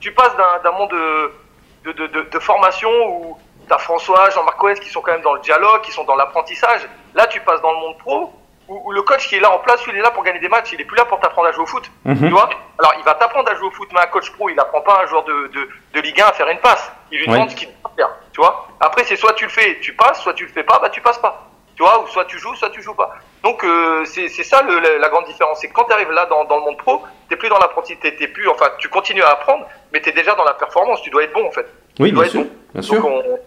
Tu passes d'un monde de, de, de, de, formation où tu as François, Jean-Marc Coes qui sont quand même dans le dialogue, qui sont dans l'apprentissage. Là, tu passes dans le monde pro où, le coach qui est là en place, il est là pour gagner des matchs, il est plus là pour t'apprendre à jouer au foot. Tu vois? Alors, il va t'apprendre à jouer au foot, mais un coach pro, il n'apprend pas à un joueur de, de, de, Ligue 1 à faire une passe. Il lui demande ce qu'il doit faire. Tu vois? Après, c'est soit tu le fais, tu passes, soit tu le fais pas, bah tu passes pas. Tu vois Ou soit tu joues, soit tu joues pas. Donc, euh, c'est ça le, la grande différence. C'est que quand tu arrives là dans, dans le monde pro, t'es plus dans l'apprentissage, t'es plus, enfin, tu continues à apprendre, mais tu es déjà dans la performance. Tu dois être bon, en fait. Oui, tu dois bien, sûr, bon. bien sûr. Donc, on,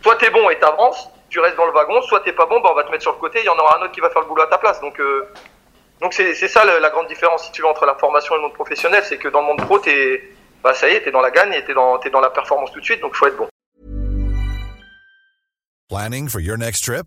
soit t'es bon et t'avances, tu restes dans le wagon, soit t'es pas bon, bah on va te mettre sur le côté, il y en aura un autre qui va faire le boulot à ta place. Donc euh, donc c'est ça la, la, grande différence si tu veux entre la formation et le monde professionnel, c'est que dans le monde pro t'es bah ça y est, t'es dans la gagne et t'es dans t'es dans la performance tout de suite, donc faut être bon. Planning for your next trip?